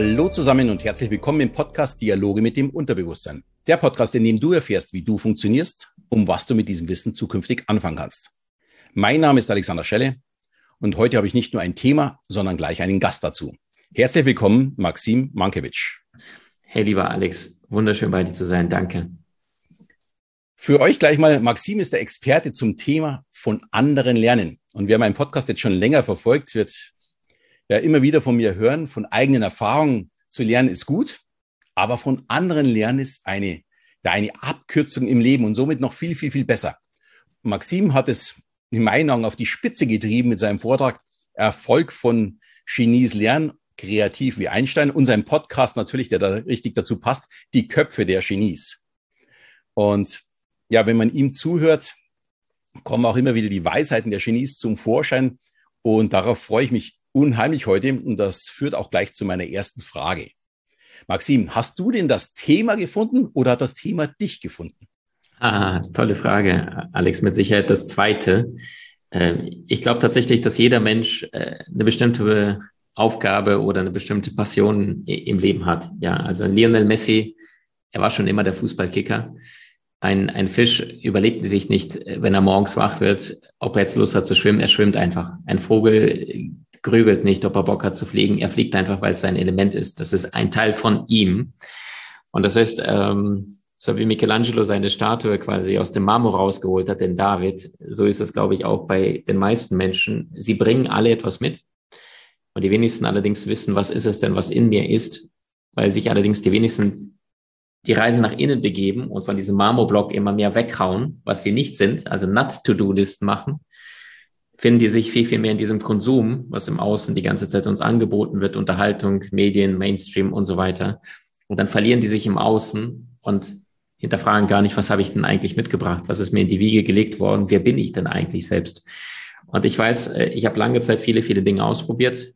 Hallo zusammen und herzlich willkommen im Podcast Dialoge mit dem Unterbewusstsein. Der Podcast, in dem du erfährst, wie du funktionierst, um was du mit diesem Wissen zukünftig anfangen kannst. Mein Name ist Alexander Schelle und heute habe ich nicht nur ein Thema, sondern gleich einen Gast dazu. Herzlich willkommen, Maxim Mankiewicz. Hey, lieber Alex, wunderschön bei dir zu sein. Danke. Für euch gleich mal, Maxim ist der Experte zum Thema von anderen lernen. Und wer meinen Podcast jetzt schon länger verfolgt, wird ja immer wieder von mir hören, von eigenen Erfahrungen zu lernen ist gut, aber von anderen lernen ist eine, ja, eine Abkürzung im Leben und somit noch viel, viel, viel besser. Maxim hat es in meinen Augen auf die Spitze getrieben mit seinem Vortrag Erfolg von Genies lernen, kreativ wie Einstein und sein Podcast natürlich, der da richtig dazu passt, die Köpfe der Genies. Und ja, wenn man ihm zuhört, kommen auch immer wieder die Weisheiten der Genies zum Vorschein. Und darauf freue ich mich unheimlich heute. Und das führt auch gleich zu meiner ersten Frage. Maxim, hast du denn das Thema gefunden oder hat das Thema dich gefunden? Ah, tolle Frage, Alex. Mit Sicherheit das zweite. Ähm, ich glaube tatsächlich, dass jeder Mensch äh, eine bestimmte Aufgabe oder eine bestimmte Passion im Leben hat. Ja, also Lionel Messi, er war schon immer der Fußballkicker. Ein, ein Fisch überlegt sich nicht, wenn er morgens wach wird, ob er jetzt Lust hat zu schwimmen. Er schwimmt einfach. Ein Vogel grübelt nicht, ob er Bock hat zu fliegen. Er fliegt einfach, weil es sein Element ist. Das ist ein Teil von ihm. Und das heißt, ähm, so wie Michelangelo seine Statue quasi aus dem Marmor rausgeholt hat, den David, so ist es, glaube ich, auch bei den meisten Menschen. Sie bringen alle etwas mit. Und die wenigsten allerdings wissen, was ist es denn, was in mir ist, weil sich allerdings die wenigsten die Reise nach innen begeben und von diesem Marmorblock immer mehr weghauen, was sie nicht sind, also Not-to-Do-Listen machen, finden die sich viel, viel mehr in diesem Konsum, was im Außen die ganze Zeit uns angeboten wird, Unterhaltung, Medien, Mainstream und so weiter. Und dann verlieren die sich im Außen und hinterfragen gar nicht, was habe ich denn eigentlich mitgebracht? Was ist mir in die Wiege gelegt worden? Wer bin ich denn eigentlich selbst? Und ich weiß, äh, ich habe lange Zeit viele, viele Dinge ausprobiert.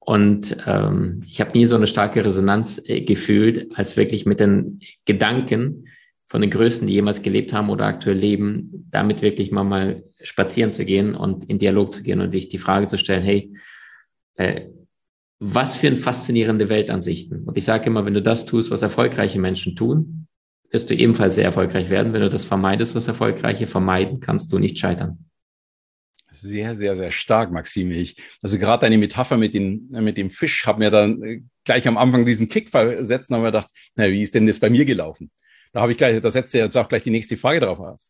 Und ähm, ich habe nie so eine starke Resonanz äh, gefühlt, als wirklich mit den Gedanken von den Größten, die jemals gelebt haben oder aktuell leben, damit wirklich mal mal spazieren zu gehen und in Dialog zu gehen und sich die Frage zu stellen, hey, äh, was für ein faszinierende Weltansichten. Und ich sage immer, wenn du das tust, was erfolgreiche Menschen tun, wirst du ebenfalls sehr erfolgreich werden. Wenn du das vermeidest, was Erfolgreiche vermeiden, kannst du nicht scheitern. Sehr, sehr, sehr stark, Maxim. Ich, also gerade deine Metapher mit, den, mit dem Fisch hat mir dann äh, gleich am Anfang diesen Kick versetzt und habe mir gedacht, na, wie ist denn das bei mir gelaufen? Da habe ich gleich, da setzt jetzt auch gleich die nächste Frage drauf auf.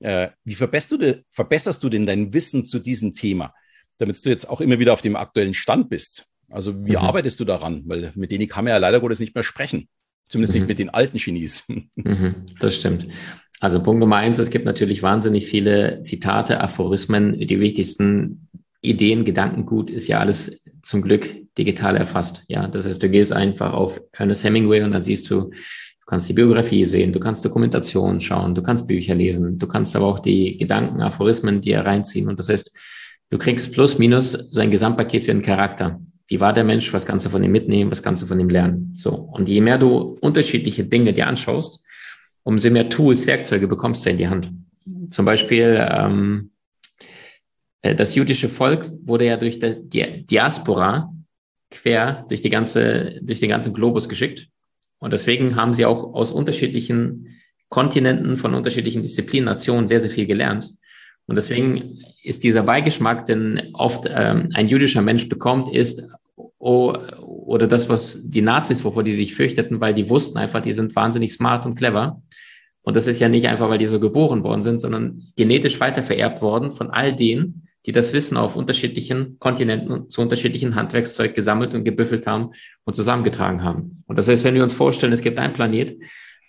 Äh, wie verbesserst du, de, verbesserst du denn dein Wissen zu diesem Thema, damit du jetzt auch immer wieder auf dem aktuellen Stand bist? Also wie mhm. arbeitest du daran? Weil mit denen kann man ja leider Gottes nicht mehr sprechen. Zumindest mhm. nicht mit den alten Genies. Mhm, das stimmt. Also Punkt Nummer eins, es gibt natürlich wahnsinnig viele Zitate, Aphorismen. Die wichtigsten Ideen, Gedankengut ist ja alles zum Glück digital erfasst. Ja, das heißt, du gehst einfach auf Ernest Hemingway und dann siehst du kannst die Biografie sehen, du kannst Dokumentationen schauen, du kannst Bücher lesen, du kannst aber auch die Gedanken, Aphorismen dir reinziehen. Und das heißt, du kriegst plus minus sein Gesamtpaket für einen Charakter. Wie war der Mensch? Was kannst du von ihm mitnehmen? Was kannst du von ihm lernen? So. Und je mehr du unterschiedliche Dinge dir anschaust, umso mehr Tools, Werkzeuge bekommst du in die Hand. Zum Beispiel, ähm, äh, das jüdische Volk wurde ja durch die Diaspora quer durch die ganze, durch den ganzen Globus geschickt. Und deswegen haben sie auch aus unterschiedlichen Kontinenten, von unterschiedlichen Disziplinen, Nationen sehr, sehr viel gelernt. Und deswegen ist dieser Beigeschmack, den oft ähm, ein jüdischer Mensch bekommt, ist, oh, oder das, was die Nazis, wovor die sich fürchteten, weil die wussten einfach, die sind wahnsinnig smart und clever. Und das ist ja nicht einfach, weil die so geboren worden sind, sondern genetisch weitervererbt worden von all denen, die das Wissen auf unterschiedlichen Kontinenten zu unterschiedlichen Handwerkszeug gesammelt und gebüffelt haben und zusammengetragen haben. Und das heißt, wenn wir uns vorstellen, es gibt einen Planet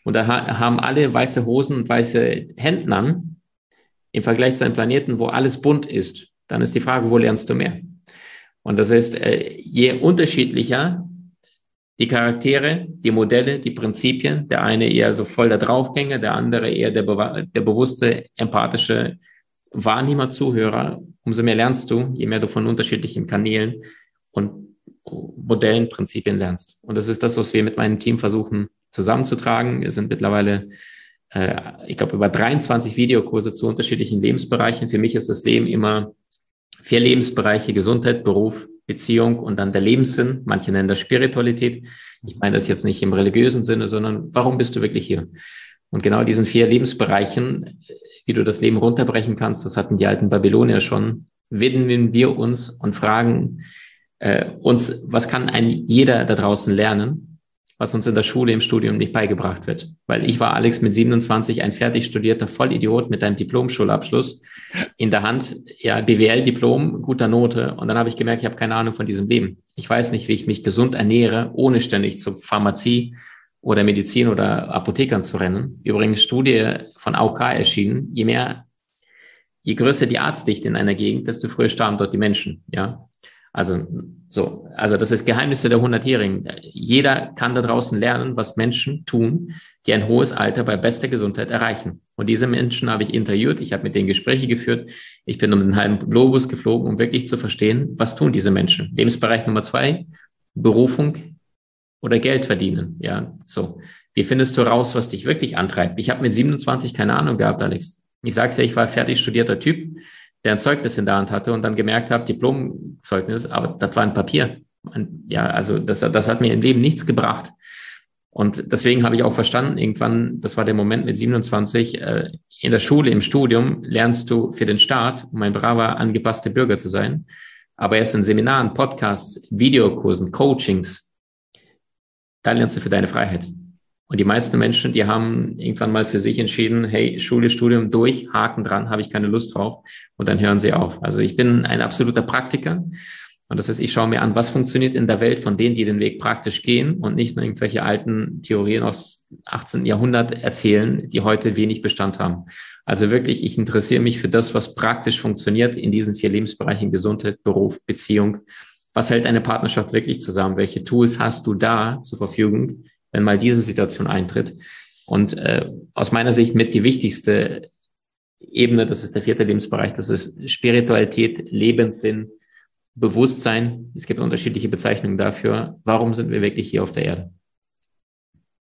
und da haben alle weiße Hosen und weiße Hemden an, im Vergleich zu einem Planeten, wo alles bunt ist, dann ist die Frage, wo lernst du mehr? Und das heißt, äh, je unterschiedlicher die Charaktere, die Modelle, die Prinzipien, der eine eher so voll der Draufgänger, der andere eher der, der bewusste, empathische Wahrnehmer, Zuhörer, umso mehr lernst du, je mehr du von unterschiedlichen Kanälen und Modellen, Prinzipien lernst. Und das ist das, was wir mit meinem Team versuchen zusammenzutragen. Wir sind mittlerweile äh, ich glaube, über 23 Videokurse zu unterschiedlichen Lebensbereichen. Für mich ist das Leben immer vier Lebensbereiche, Gesundheit, Beruf, Beziehung und dann der Lebenssinn. Manche nennen das Spiritualität. Ich meine das jetzt nicht im religiösen Sinne, sondern warum bist du wirklich hier? Und genau diesen vier Lebensbereichen, wie du das Leben runterbrechen kannst, das hatten die alten Babylonier schon, widmen wir uns und fragen äh, uns, was kann ein jeder da draußen lernen? was uns in der Schule, im Studium nicht beigebracht wird. Weil ich war, Alex, mit 27 ein fertig studierter Vollidiot mit einem Diplomschulabschluss in der Hand, ja, BWL-Diplom, guter Note. Und dann habe ich gemerkt, ich habe keine Ahnung von diesem Leben. Ich weiß nicht, wie ich mich gesund ernähre, ohne ständig zur Pharmazie oder Medizin oder Apothekern zu rennen. Übrigens Studie von AOK erschienen. Je mehr, je größer die Arztdichte in einer Gegend, desto früher starben dort die Menschen, ja. Also so, also das ist Geheimnisse der Hundertjährigen. Jeder kann da draußen lernen, was Menschen tun, die ein hohes Alter bei bester Gesundheit erreichen. Und diese Menschen habe ich interviewt, ich habe mit denen Gespräche geführt, ich bin um den halben Globus geflogen, um wirklich zu verstehen, was tun diese Menschen. Lebensbereich Nummer zwei, Berufung oder Geld verdienen. Ja, so. Wie findest du raus, was dich wirklich antreibt? Ich habe mit 27 keine Ahnung gehabt, Alex. Ich sag's ja, ich war fertig studierter Typ der ein Zeugnis in der Hand hatte und dann gemerkt habe, Diplomzeugnis, aber das war ein Papier. Ja, also das, das hat mir im Leben nichts gebracht. Und deswegen habe ich auch verstanden, irgendwann, das war der Moment mit 27, äh, in der Schule, im Studium lernst du für den Staat, um ein braver, angepasster Bürger zu sein. Aber erst in Seminaren, Podcasts, Videokursen, Coachings, da lernst du für deine Freiheit. Und die meisten Menschen, die haben irgendwann mal für sich entschieden, hey, Schule, Studium durch, Haken dran, habe ich keine Lust drauf. Und dann hören sie auf. Also ich bin ein absoluter Praktiker. Und das heißt, ich schaue mir an, was funktioniert in der Welt von denen, die den Weg praktisch gehen und nicht nur irgendwelche alten Theorien aus 18. Jahrhundert erzählen, die heute wenig Bestand haben. Also wirklich, ich interessiere mich für das, was praktisch funktioniert in diesen vier Lebensbereichen Gesundheit, Beruf, Beziehung. Was hält eine Partnerschaft wirklich zusammen? Welche Tools hast du da zur Verfügung, wenn mal diese Situation eintritt. Und äh, aus meiner Sicht mit die wichtigste Ebene, das ist der vierte Lebensbereich, das ist Spiritualität, Lebenssinn, Bewusstsein. Es gibt unterschiedliche Bezeichnungen dafür. Warum sind wir wirklich hier auf der Erde?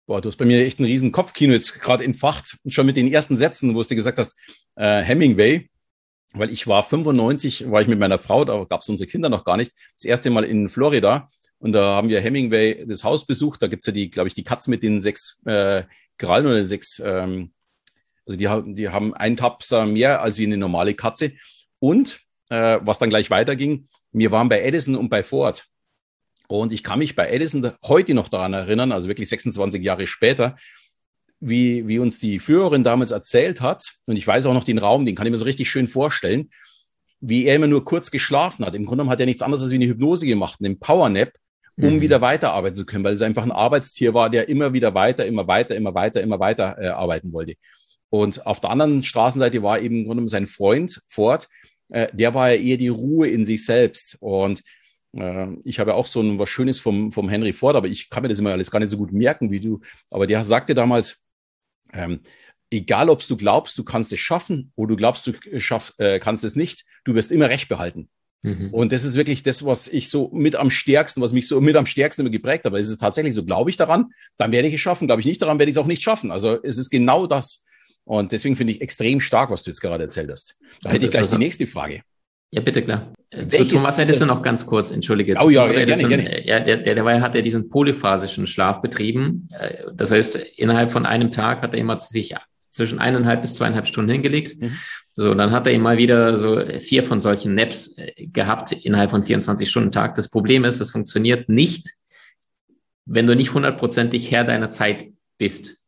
Boah, du hast bei mir echt ein riesen Kopfkino jetzt gerade entfacht, schon mit den ersten Sätzen, wo du gesagt hast, äh, Hemingway, weil ich war 95, war ich mit meiner Frau, da gab es unsere Kinder noch gar nicht, das erste Mal in Florida und da haben wir Hemingway das Haus besucht. Da gibt's ja die, glaube ich, die Katzen mit den sechs äh, Krallen oder sechs, ähm, also die, die haben einen Tapser mehr als wie eine normale Katze. Und äh, was dann gleich weiterging, wir waren bei Edison und bei Ford. Und ich kann mich bei Edison heute noch daran erinnern, also wirklich 26 Jahre später, wie, wie uns die Führerin damals erzählt hat. Und ich weiß auch noch den Raum, den kann ich mir so richtig schön vorstellen, wie er immer nur kurz geschlafen hat. Im Grunde genommen hat er nichts anderes als wie eine Hypnose gemacht, einen Powernap um mhm. wieder weiterarbeiten zu können, weil es einfach ein Arbeitstier war, der immer wieder weiter, immer weiter, immer weiter, immer weiter äh, arbeiten wollte. Und auf der anderen Straßenseite war eben im Grunde sein Freund Ford, äh, der war ja eher die Ruhe in sich selbst. Und äh, ich habe ja auch so ein, was Schönes vom, vom Henry Ford, aber ich kann mir das immer alles gar nicht so gut merken wie du. Aber der sagte damals, ähm, egal ob du glaubst, du kannst es schaffen oder du glaubst, du schaff, äh, kannst es nicht, du wirst immer Recht behalten. Mhm. Und das ist wirklich das, was ich so mit am stärksten, was mich so mit am stärksten immer geprägt hat. Weil es ist tatsächlich so, glaube ich daran, dann werde ich es schaffen. Glaube ich nicht daran, werde ich es auch nicht schaffen. Also es ist genau das. Und deswegen finde ich extrem stark, was du jetzt gerade erzählt hast. Da ja, hätte ich gleich die nächste Frage. Ja, bitte, klar. Äh, Welches Zu Thomas Edison noch ganz kurz, entschuldige. Oh ja, ja gerne, gerne. Ja, der, der, der hat ja diesen polyphasischen Schlaf betrieben. Äh, das heißt, innerhalb von einem Tag hat er immer sich zwischen eineinhalb bis zweieinhalb Stunden hingelegt. Mhm. So, dann hat er immer wieder so vier von solchen Naps äh, gehabt innerhalb von 24 Stunden Tag. Das Problem ist, das funktioniert nicht, wenn du nicht hundertprozentig Herr deiner Zeit bist.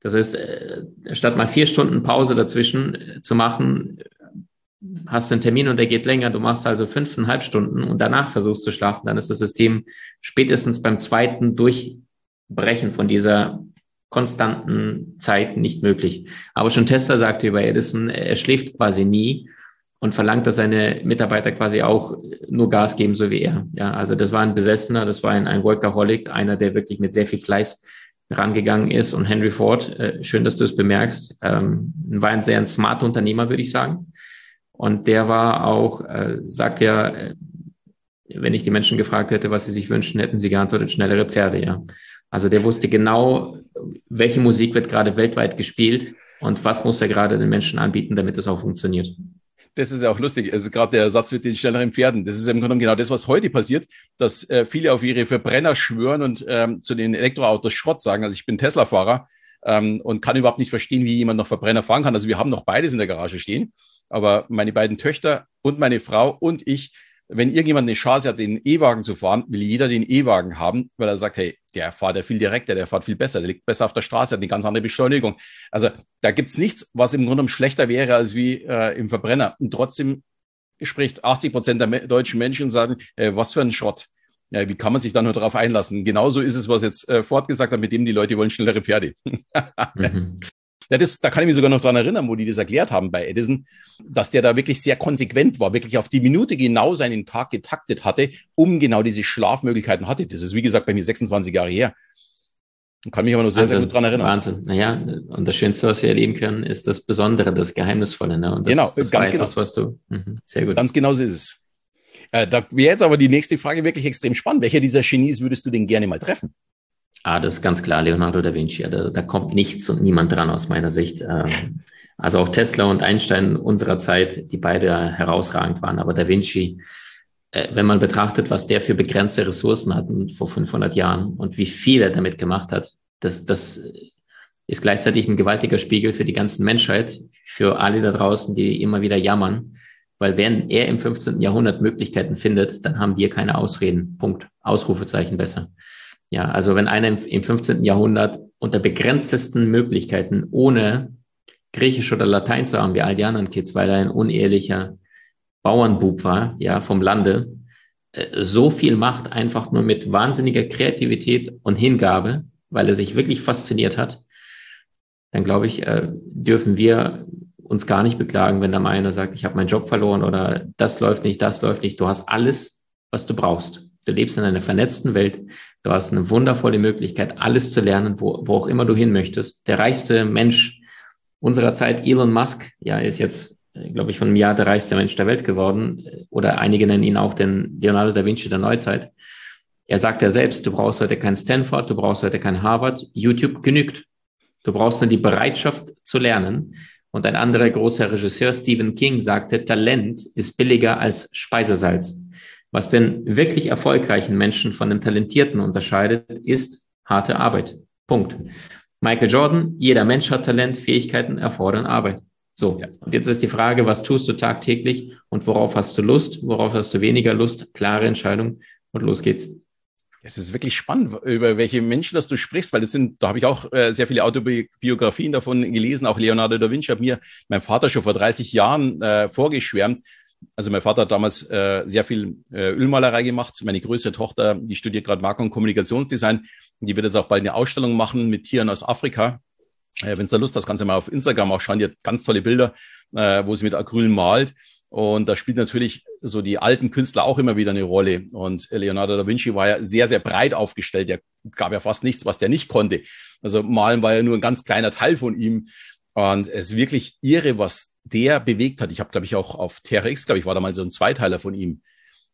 Das heißt, äh, statt mal vier Stunden Pause dazwischen äh, zu machen, hast du einen Termin und der geht länger, du machst also fünfeinhalb Stunden und danach versuchst zu schlafen, dann ist das System spätestens beim zweiten Durchbrechen von dieser konstanten Zeit nicht möglich. Aber schon Tesla sagte über Edison, er schläft quasi nie und verlangt, dass seine Mitarbeiter quasi auch nur Gas geben, so wie er. Ja, also das war ein Besessener, das war ein, ein Workaholic, einer, der wirklich mit sehr viel Fleiß rangegangen ist. Und Henry Ford, äh, schön, dass du es bemerkst, ähm, war ein sehr ein smart Unternehmer, würde ich sagen. Und der war auch, äh, sagt ja, äh, wenn ich die Menschen gefragt hätte, was sie sich wünschen, hätten sie geantwortet, schnellere Pferde, ja. Also der wusste genau, welche Musik wird gerade weltweit gespielt und was muss er gerade den Menschen anbieten, damit es auch funktioniert. das ist ja auch lustig. Also gerade der Satz mit den schnelleren Pferden. Das ist im Grunde genau das, was heute passiert, dass äh, viele auf ihre Verbrenner schwören und ähm, zu den Elektroautos Schrott sagen. Also ich bin Tesla-Fahrer ähm, und kann überhaupt nicht verstehen, wie jemand noch Verbrenner fahren kann. Also wir haben noch beides in der Garage stehen. Aber meine beiden Töchter und meine Frau und ich wenn irgendjemand eine Chance hat, den E-Wagen zu fahren, will jeder den E-Wagen haben, weil er sagt, hey, der fährt ja viel direkter, der fährt viel besser, der liegt besser auf der Straße, hat eine ganz andere Beschleunigung. Also da gibt's nichts, was im Grunde schlechter wäre als wie äh, im Verbrenner. Und trotzdem spricht 80 Prozent der deutschen Menschen sagen, äh, was für ein Schrott. Ja, wie kann man sich da nur darauf einlassen? Genauso ist es, was jetzt äh, fortgesagt hat, mit dem die Leute wollen schnellere Pferde. mhm. Das, da kann ich mich sogar noch dran erinnern, wo die das erklärt haben bei Edison, dass der da wirklich sehr konsequent war, wirklich auf die Minute genau seinen Tag getaktet hatte, um genau diese Schlafmöglichkeiten hatte. Das ist, wie gesagt, bei mir 26 Jahre her. Und kann mich aber noch sehr, Wahnsinn, sehr gut dran erinnern. Wahnsinn. Naja, und das Schönste, was wir erleben können, ist das Besondere, das Geheimnisvolle. Ne? Und das, genau, das ganz genau. etwas, was du, mh, sehr gut. Ganz genau so ist es. Äh, da wäre jetzt aber die nächste Frage wirklich extrem spannend. Welcher dieser Genies würdest du denn gerne mal treffen? Ah, das ist ganz klar Leonardo da Vinci. Da, da kommt nichts und niemand dran aus meiner Sicht. Ähm, also auch Tesla und Einstein unserer Zeit, die beide herausragend waren. Aber da Vinci, äh, wenn man betrachtet, was der für begrenzte Ressourcen hatten vor 500 Jahren und wie viel er damit gemacht hat, das, das ist gleichzeitig ein gewaltiger Spiegel für die ganze Menschheit, für alle da draußen, die immer wieder jammern. Weil wenn er im 15. Jahrhundert Möglichkeiten findet, dann haben wir keine Ausreden. Punkt. Ausrufezeichen besser. Ja, also wenn einer im, im 15. Jahrhundert unter begrenztesten Möglichkeiten ohne Griechisch oder Latein zu haben, wie all die anderen Kids, weil er ein unehelicher Bauernbub war, ja, vom Lande, äh, so viel macht einfach nur mit wahnsinniger Kreativität und Hingabe, weil er sich wirklich fasziniert hat, dann glaube ich, äh, dürfen wir uns gar nicht beklagen, wenn da mal einer sagt, ich habe meinen Job verloren oder das läuft nicht, das läuft nicht. Du hast alles, was du brauchst. Du lebst in einer vernetzten Welt. Du hast eine wundervolle Möglichkeit, alles zu lernen, wo, wo auch immer du hin möchtest. Der reichste Mensch unserer Zeit, Elon Musk, ja, ist jetzt, glaube ich, von einem Jahr der reichste Mensch der Welt geworden. Oder einige nennen ihn auch den Leonardo da Vinci der Neuzeit. Er sagt ja selbst, du brauchst heute kein Stanford, du brauchst heute kein Harvard. YouTube genügt. Du brauchst nur die Bereitschaft zu lernen. Und ein anderer großer Regisseur, Stephen King, sagte, Talent ist billiger als Speisesalz. Was den wirklich erfolgreichen Menschen von dem Talentierten unterscheidet, ist harte Arbeit. Punkt. Michael Jordan, jeder Mensch hat Talent, Fähigkeiten erfordern Arbeit. So, ja. und jetzt ist die Frage, was tust du tagtäglich und worauf hast du Lust, worauf hast du weniger Lust? Klare Entscheidung und los geht's. Es ist wirklich spannend, über welche Menschen das du sprichst, weil das sind, da habe ich auch äh, sehr viele Autobiografien davon gelesen. Auch Leonardo da Vinci hat mir mein Vater schon vor 30 Jahren äh, vorgeschwärmt, also mein Vater hat damals äh, sehr viel äh, Ölmalerei gemacht. Meine größte Tochter, die studiert gerade Marken- und Kommunikationsdesign. Die wird jetzt auch bald eine Ausstellung machen mit Tieren aus Afrika. Äh, Wenn es da Lust hast, kannst du mal auf Instagram auch schauen. Die hat ganz tolle Bilder, äh, wo sie mit Acryl malt. Und da spielt natürlich so die alten Künstler auch immer wieder eine Rolle. Und Leonardo da Vinci war ja sehr, sehr breit aufgestellt. Der gab ja fast nichts, was der nicht konnte. Also malen war ja nur ein ganz kleiner Teil von ihm. Und es ist wirklich irre, was der bewegt hat. Ich habe, glaube ich, auch auf TRX, glaube ich, war da mal so ein Zweiteiler von ihm.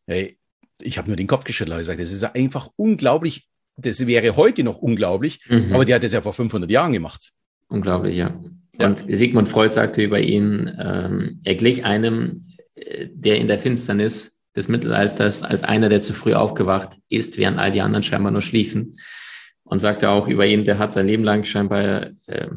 Hey, ich habe nur den Kopf geschüttelt und gesagt, das ist einfach unglaublich. Das wäre heute noch unglaublich, mhm. aber der hat das ja vor 500 Jahren gemacht. Unglaublich, ja. ja. Und Sigmund Freud sagte über ihn, ähm, er glich einem, äh, der in der Finsternis des Mittelalters als einer, der zu früh aufgewacht ist, während all die anderen scheinbar nur schliefen. Und sagte auch über ihn, der hat sein Leben lang scheinbar äh,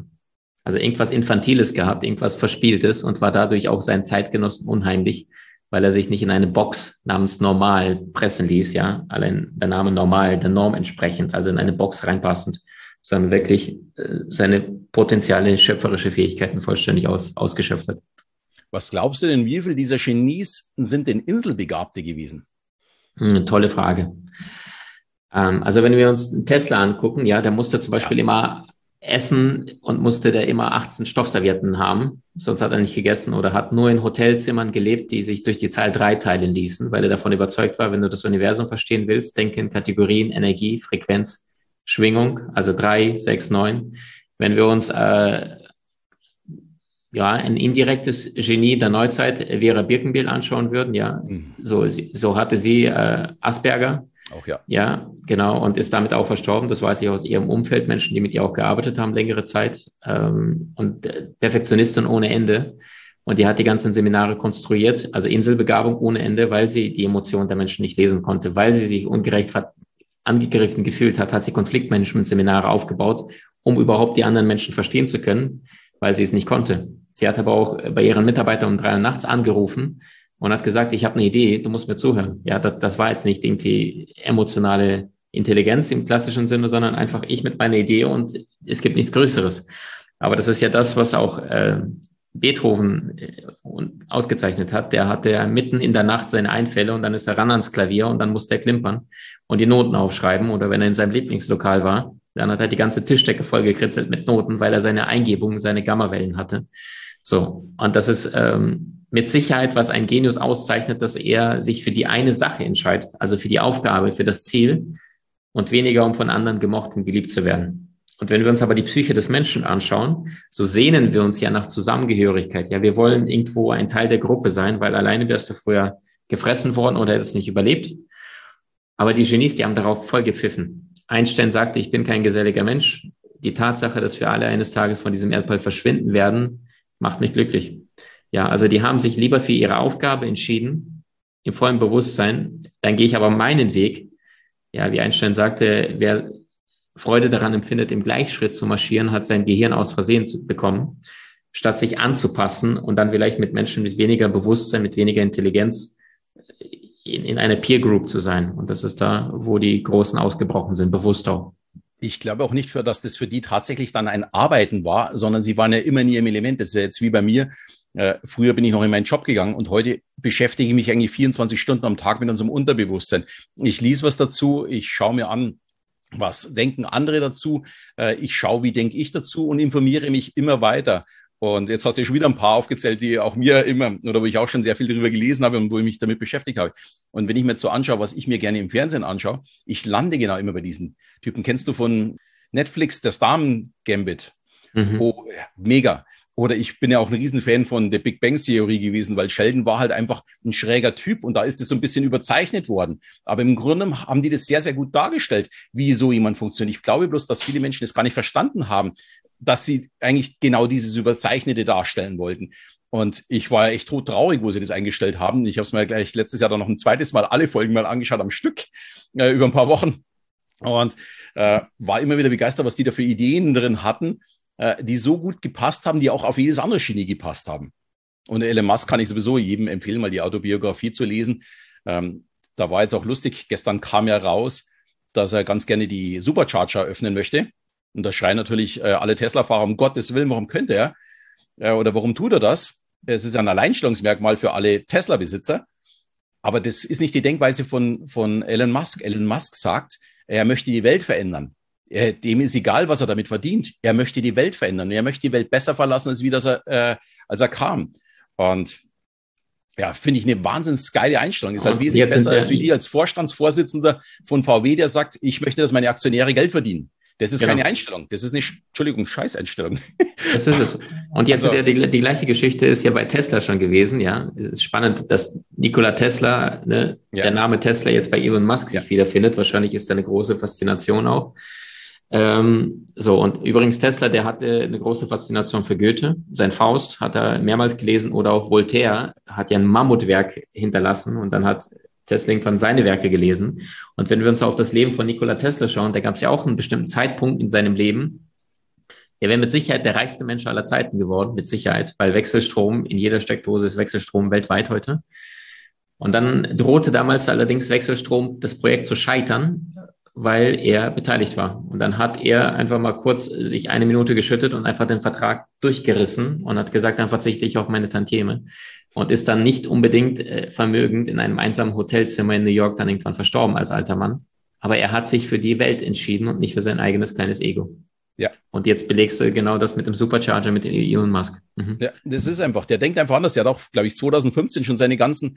also irgendwas Infantiles gehabt, irgendwas Verspieltes und war dadurch auch seinen Zeitgenossen unheimlich, weil er sich nicht in eine Box namens Normal pressen ließ, ja, allein der Name Normal, der Norm entsprechend, also in eine Box reinpassend, sondern wirklich äh, seine potenzielle schöpferische Fähigkeiten vollständig aus, ausgeschöpft hat. Was glaubst du denn, wie viele dieser Genies sind denn Inselbegabte gewesen? Hm, tolle Frage. Ähm, also wenn wir uns Tesla angucken, ja, der musste zum Beispiel ja. immer essen und musste der immer 18 Stoffservietten haben. Sonst hat er nicht gegessen oder hat nur in Hotelzimmern gelebt, die sich durch die Zahl drei teilen ließen, weil er davon überzeugt war, wenn du das Universum verstehen willst, denke in Kategorien Energie, Frequenz, Schwingung, also drei, sechs, neun. Wenn wir uns äh, ja ein indirektes Genie der Neuzeit Vera Birkenbiel anschauen würden, ja, mhm. so, so hatte sie äh, Asperger auch ja. Ja, genau. Und ist damit auch verstorben. Das weiß ich aus ihrem Umfeld, Menschen, die mit ihr auch gearbeitet haben, längere Zeit. Ähm, und Perfektionistin ohne Ende. Und die hat die ganzen Seminare konstruiert, also Inselbegabung ohne Ende, weil sie die Emotionen der Menschen nicht lesen konnte, weil sie sich ungerecht angegriffen gefühlt hat, hat sie Konfliktmanagement-Seminare aufgebaut, um überhaupt die anderen Menschen verstehen zu können, weil sie es nicht konnte. Sie hat aber auch bei ihren Mitarbeitern um drei Uhr nachts angerufen und hat gesagt, ich habe eine Idee, du musst mir zuhören. Ja, das, das war jetzt nicht irgendwie emotionale Intelligenz im klassischen Sinne, sondern einfach ich mit meiner Idee und es gibt nichts Größeres. Aber das ist ja das, was auch äh, Beethoven äh, ausgezeichnet hat. Der hatte mitten in der Nacht seine Einfälle und dann ist er ran ans Klavier und dann musste er klimpern und die Noten aufschreiben. Oder wenn er in seinem Lieblingslokal war, dann hat er die ganze Tischdecke vollgekritzelt mit Noten, weil er seine Eingebungen, seine Gammawellen hatte. So, und das ist ähm, mit Sicherheit, was ein Genius auszeichnet, dass er sich für die eine Sache entscheidet, also für die Aufgabe, für das Ziel und weniger, um von anderen gemocht und geliebt zu werden. Und wenn wir uns aber die Psyche des Menschen anschauen, so sehnen wir uns ja nach Zusammengehörigkeit. Ja, wir wollen irgendwo ein Teil der Gruppe sein, weil alleine wärst du früher gefressen worden oder hättest nicht überlebt. Aber die Genies, die haben darauf voll gepfiffen. Einstein sagte, ich bin kein geselliger Mensch. Die Tatsache, dass wir alle eines Tages von diesem Erdball verschwinden werden, macht mich glücklich. Ja, also die haben sich lieber für ihre Aufgabe entschieden, im vollen Bewusstsein, dann gehe ich aber meinen Weg. Ja, wie Einstein sagte, wer Freude daran empfindet, im Gleichschritt zu marschieren, hat sein Gehirn aus Versehen zu bekommen, statt sich anzupassen und dann vielleicht mit Menschen mit weniger Bewusstsein, mit weniger Intelligenz in, in einer Peer Group zu sein. Und das ist da, wo die Großen ausgebrochen sind, bewusst auch ich glaube auch nicht, für, dass das für die tatsächlich dann ein Arbeiten war, sondern sie waren ja immer in ihrem Element. Das ist ja jetzt wie bei mir. Äh, früher bin ich noch in meinen Job gegangen und heute beschäftige ich mich eigentlich 24 Stunden am Tag mit unserem Unterbewusstsein. Ich lese was dazu, ich schaue mir an, was denken andere dazu, äh, ich schaue, wie denke ich dazu und informiere mich immer weiter. Und jetzt hast du ja schon wieder ein paar aufgezählt, die auch mir immer, oder wo ich auch schon sehr viel darüber gelesen habe und wo ich mich damit beschäftigt habe. Und wenn ich mir jetzt so anschaue, was ich mir gerne im Fernsehen anschaue, ich lande genau immer bei diesen Typen. Kennst du von Netflix das Damen-Gambit? Mhm. Oh, mega. Oder ich bin ja auch ein Riesenfan von der Big Bang Theorie gewesen, weil Sheldon war halt einfach ein schräger Typ und da ist es so ein bisschen überzeichnet worden. Aber im Grunde haben die das sehr, sehr gut dargestellt, wie so jemand funktioniert. Ich glaube bloß, dass viele Menschen das gar nicht verstanden haben, dass sie eigentlich genau dieses Überzeichnete darstellen wollten. Und ich war echt tot traurig, wo sie das eingestellt haben. Ich habe es mir gleich letztes Jahr dann noch ein zweites Mal alle Folgen mal angeschaut am Stück äh, über ein paar Wochen und äh, war immer wieder begeistert, was die da für Ideen drin hatten, äh, die so gut gepasst haben, die auch auf jedes andere Genie gepasst haben. Und Elon Musk kann ich sowieso jedem empfehlen, mal die Autobiografie zu lesen. Ähm, da war jetzt auch lustig, gestern kam ja raus, dass er ganz gerne die Supercharger öffnen möchte. Und da schreien natürlich äh, alle Tesla-Fahrer, um Gottes Willen, warum könnte er? Äh, oder warum tut er das? Es ist ein Alleinstellungsmerkmal für alle Tesla-Besitzer. Aber das ist nicht die Denkweise von, von Elon Musk. Elon Musk sagt, er möchte die Welt verändern. Er, dem ist egal, was er damit verdient. Er möchte die Welt verändern. Er möchte die Welt besser verlassen, als wie das er, äh, als er kam. Und ja, finde ich eine wahnsinnig geile Einstellung. Ist halt wesentlich besser als wie die als Vorstandsvorsitzender von VW, der sagt, ich möchte, dass meine Aktionäre Geld verdienen. Das ist genau. keine Einstellung. Das ist eine, Entschuldigung, Scheißeinstellung. Das ist es. Und jetzt also, die, die, gleiche Geschichte ist ja bei Tesla schon gewesen, ja. Es ist spannend, dass Nikola Tesla, ne, ja. der Name Tesla jetzt bei Elon Musk sich ja. wiederfindet. Wahrscheinlich ist da eine große Faszination auch. Ähm, so, und übrigens Tesla, der hatte eine große Faszination für Goethe. Sein Faust hat er mehrmals gelesen oder auch Voltaire hat ja ein Mammutwerk hinterlassen und dann hat Tesla irgendwann seine Werke gelesen. Und wenn wir uns auf das Leben von Nikola Tesla schauen, da gab es ja auch einen bestimmten Zeitpunkt in seinem Leben. Er wäre mit Sicherheit der reichste Mensch aller Zeiten geworden, mit Sicherheit, weil Wechselstrom in jeder Steckdose ist Wechselstrom weltweit heute. Und dann drohte damals allerdings Wechselstrom das Projekt zu scheitern, weil er beteiligt war. Und dann hat er einfach mal kurz sich eine Minute geschüttet und einfach den Vertrag durchgerissen und hat gesagt, dann verzichte ich auf meine Tantieme und ist dann nicht unbedingt äh, vermögend in einem einsamen Hotelzimmer in New York dann irgendwann verstorben als alter Mann. Aber er hat sich für die Welt entschieden und nicht für sein eigenes kleines Ego. Ja. Und jetzt belegst du genau das mit dem Supercharger mit Elon Musk. Mhm. Ja, das ist einfach, der denkt einfach anders. Der hat auch, glaube ich, 2015 schon seine ganzen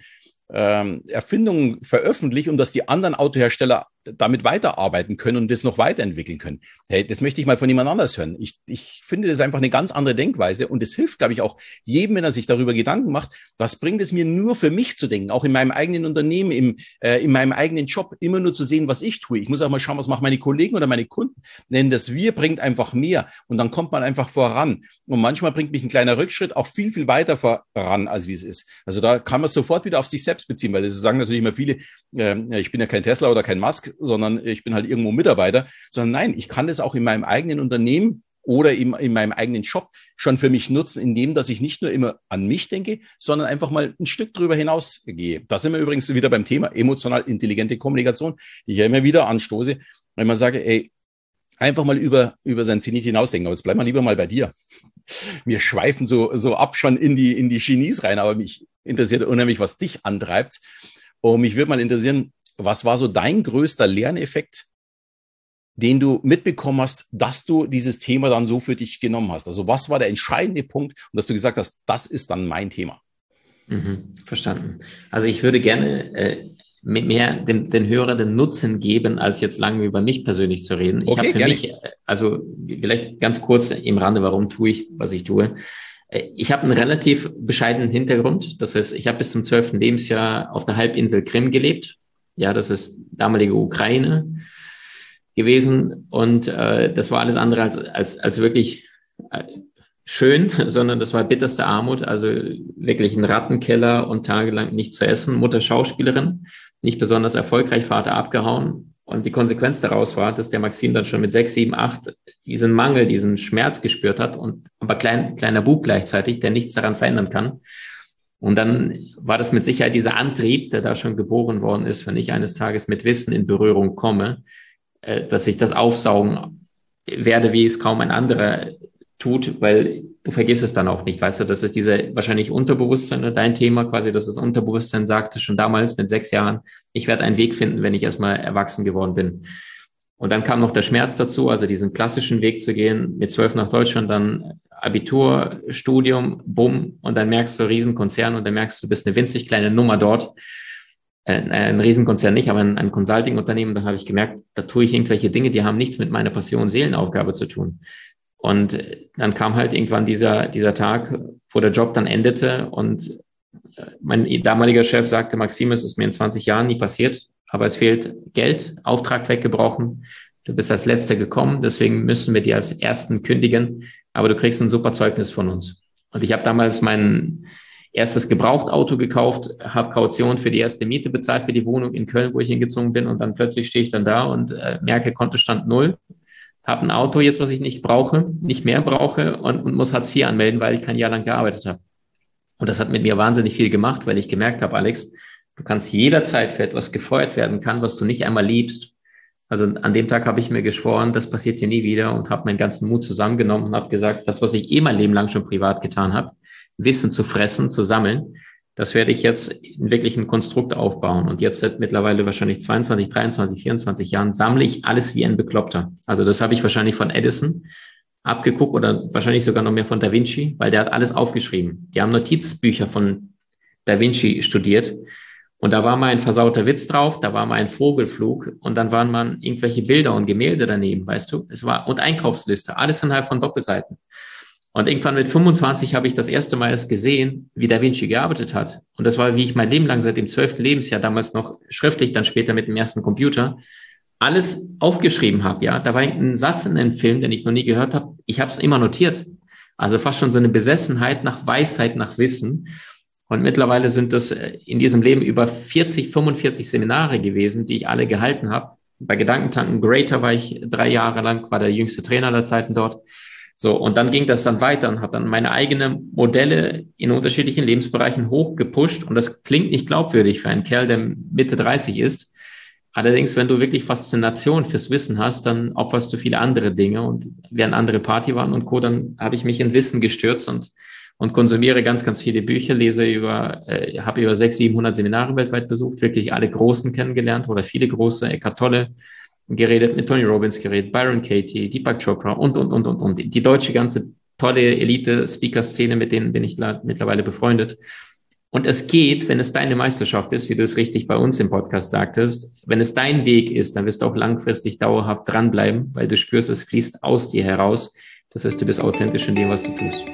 ähm, Erfindungen veröffentlicht, um dass die anderen Autohersteller damit weiterarbeiten können und das noch weiterentwickeln können. Hey, das möchte ich mal von jemand anders hören. Ich, ich finde das einfach eine ganz andere Denkweise und es hilft, glaube ich, auch jedem, wenn er sich darüber Gedanken macht, was bringt es mir nur für mich zu denken, auch in meinem eigenen Unternehmen, im, äh, in meinem eigenen Job, immer nur zu sehen, was ich tue. Ich muss auch mal schauen, was machen meine Kollegen oder meine Kunden. Denn das Wir bringt einfach mehr und dann kommt man einfach voran. Und manchmal bringt mich ein kleiner Rückschritt auch viel, viel weiter voran, als wie es ist. Also da kann man sofort wieder auf sich selbst beziehen, weil das sagen natürlich immer viele, äh, ich bin ja kein Tesla oder kein Musk, sondern ich bin halt irgendwo Mitarbeiter, sondern nein, ich kann das auch in meinem eigenen Unternehmen oder in, in meinem eigenen Job schon für mich nutzen, indem dass ich nicht nur immer an mich denke, sondern einfach mal ein Stück drüber hinaus gehe. Da sind wir übrigens wieder beim Thema emotional intelligente Kommunikation, die ich ja immer wieder anstoße, wenn man sage, ey, einfach mal über, über sein Zenit hinausdenken. Aber jetzt bleiben wir lieber mal bei dir. Wir schweifen so, so ab schon in die, in die Genies rein, aber mich interessiert unheimlich, was dich antreibt. Und mich würde mal interessieren, was war so dein größter Lerneffekt, den du mitbekommen hast, dass du dieses Thema dann so für dich genommen hast? Also was war der entscheidende Punkt und dass du gesagt hast, das ist dann mein Thema? Mhm, verstanden. Also ich würde gerne äh, mehr den, den Hörer den Nutzen geben, als jetzt lange über mich persönlich zu reden. Ich okay, habe für gerne. mich, äh, also vielleicht ganz kurz im Rande, warum tue ich, was ich tue. Äh, ich habe einen relativ bescheidenen Hintergrund. Das heißt, ich habe bis zum zwölften Lebensjahr auf der Halbinsel Krim gelebt. Ja, das ist damalige Ukraine gewesen. Und äh, das war alles andere als, als, als wirklich äh, schön, sondern das war bitterste Armut. Also wirklich ein Rattenkeller und tagelang nicht zu essen. Mutter Schauspielerin, nicht besonders erfolgreich, Vater abgehauen. Und die Konsequenz daraus war, dass der Maxim dann schon mit sechs, sieben, acht diesen Mangel, diesen Schmerz gespürt hat und aber klein, kleiner Bub gleichzeitig, der nichts daran verändern kann. Und dann war das mit Sicherheit dieser Antrieb, der da schon geboren worden ist, wenn ich eines Tages mit Wissen in Berührung komme, äh, dass ich das aufsaugen werde, wie es kaum ein anderer tut, weil du vergisst es dann auch nicht, weißt du, das ist diese wahrscheinlich Unterbewusstsein, ne, dein Thema quasi, dass das Unterbewusstsein sagte schon damals mit sechs Jahren, ich werde einen Weg finden, wenn ich erstmal erwachsen geworden bin. Und dann kam noch der Schmerz dazu, also diesen klassischen Weg zu gehen, mit zwölf nach Deutschland, dann Abitur, Studium, bumm, und dann merkst du Riesenkonzern und dann merkst du, du bist eine winzig kleine Nummer dort. Ein, ein Riesenkonzern nicht, aber ein, ein Consulting-Unternehmen, da habe ich gemerkt, da tue ich irgendwelche Dinge, die haben nichts mit meiner Passion, Seelenaufgabe zu tun. Und dann kam halt irgendwann dieser, dieser Tag, wo der Job dann endete und äh, mein damaliger Chef sagte, Maxim, es ist mir in 20 Jahren nie passiert, aber es fehlt Geld, Auftrag weggebrochen, du bist als Letzter gekommen, deswegen müssen wir dir als Ersten kündigen, aber du kriegst ein super Zeugnis von uns. Und ich habe damals mein erstes Gebrauchtauto gekauft, habe Kaution für die erste Miete bezahlt für die Wohnung in Köln, wo ich hingezogen bin und dann plötzlich stehe ich dann da und äh, merke, Kontostand null habe ein Auto jetzt, was ich nicht brauche, nicht mehr brauche und, und muss Hartz IV anmelden, weil ich kein Jahr lang gearbeitet habe. Und das hat mit mir wahnsinnig viel gemacht, weil ich gemerkt habe, Alex, du kannst jederzeit für etwas gefeuert werden kann, was du nicht einmal liebst. Also an dem Tag habe ich mir geschworen, das passiert dir nie wieder und habe meinen ganzen Mut zusammengenommen und habe gesagt, das, was ich eh mein Leben lang schon privat getan habe, Wissen zu fressen, zu sammeln, das werde ich jetzt in wirklich ein Konstrukt aufbauen. Und jetzt seit mittlerweile wahrscheinlich 22, 23, 24 Jahren sammle ich alles wie ein Bekloppter. Also das habe ich wahrscheinlich von Edison abgeguckt oder wahrscheinlich sogar noch mehr von Da Vinci, weil der hat alles aufgeschrieben. Die haben Notizbücher von Da Vinci studiert. Und da war mal ein versauter Witz drauf, da war mal ein Vogelflug und dann waren mal irgendwelche Bilder und Gemälde daneben, weißt du? Es war, und Einkaufsliste, alles innerhalb von Doppelseiten. Und irgendwann mit 25 habe ich das erste Mal es gesehen, wie Da Vinci gearbeitet hat. Und das war, wie ich mein Leben lang seit dem zwölften Lebensjahr, damals noch schriftlich, dann später mit dem ersten Computer, alles aufgeschrieben habe. Ja, da war ein Satz in einem Film, den ich noch nie gehört habe. Ich habe es immer notiert. Also fast schon so eine Besessenheit nach Weisheit, nach Wissen. Und mittlerweile sind es in diesem Leben über 40, 45 Seminare gewesen, die ich alle gehalten habe. Bei Gedankentanken Greater war ich drei Jahre lang, war der jüngste Trainer der Zeiten dort. So, und dann ging das dann weiter und hat dann meine eigenen Modelle in unterschiedlichen Lebensbereichen hochgepusht. Und das klingt nicht glaubwürdig für einen Kerl, der Mitte 30 ist. Allerdings, wenn du wirklich Faszination fürs Wissen hast, dann opferst du viele andere Dinge. Und während andere Party waren und Co., dann habe ich mich in Wissen gestürzt und, und konsumiere ganz, ganz viele Bücher, lese über, äh, habe über 600, 700 Seminare weltweit besucht, wirklich alle Großen kennengelernt oder viele große, Eckhart Tolle, geredet, mit Tony Robbins geredet, Byron Katie, Deepak Chopra und, und, und, und, und. Die deutsche ganze tolle Elite-Speaker-Szene, mit denen bin ich mittlerweile befreundet. Und es geht, wenn es deine Meisterschaft ist, wie du es richtig bei uns im Podcast sagtest, wenn es dein Weg ist, dann wirst du auch langfristig dauerhaft dranbleiben, weil du spürst, es fließt aus dir heraus. Das heißt, du bist authentisch in dem, was du tust.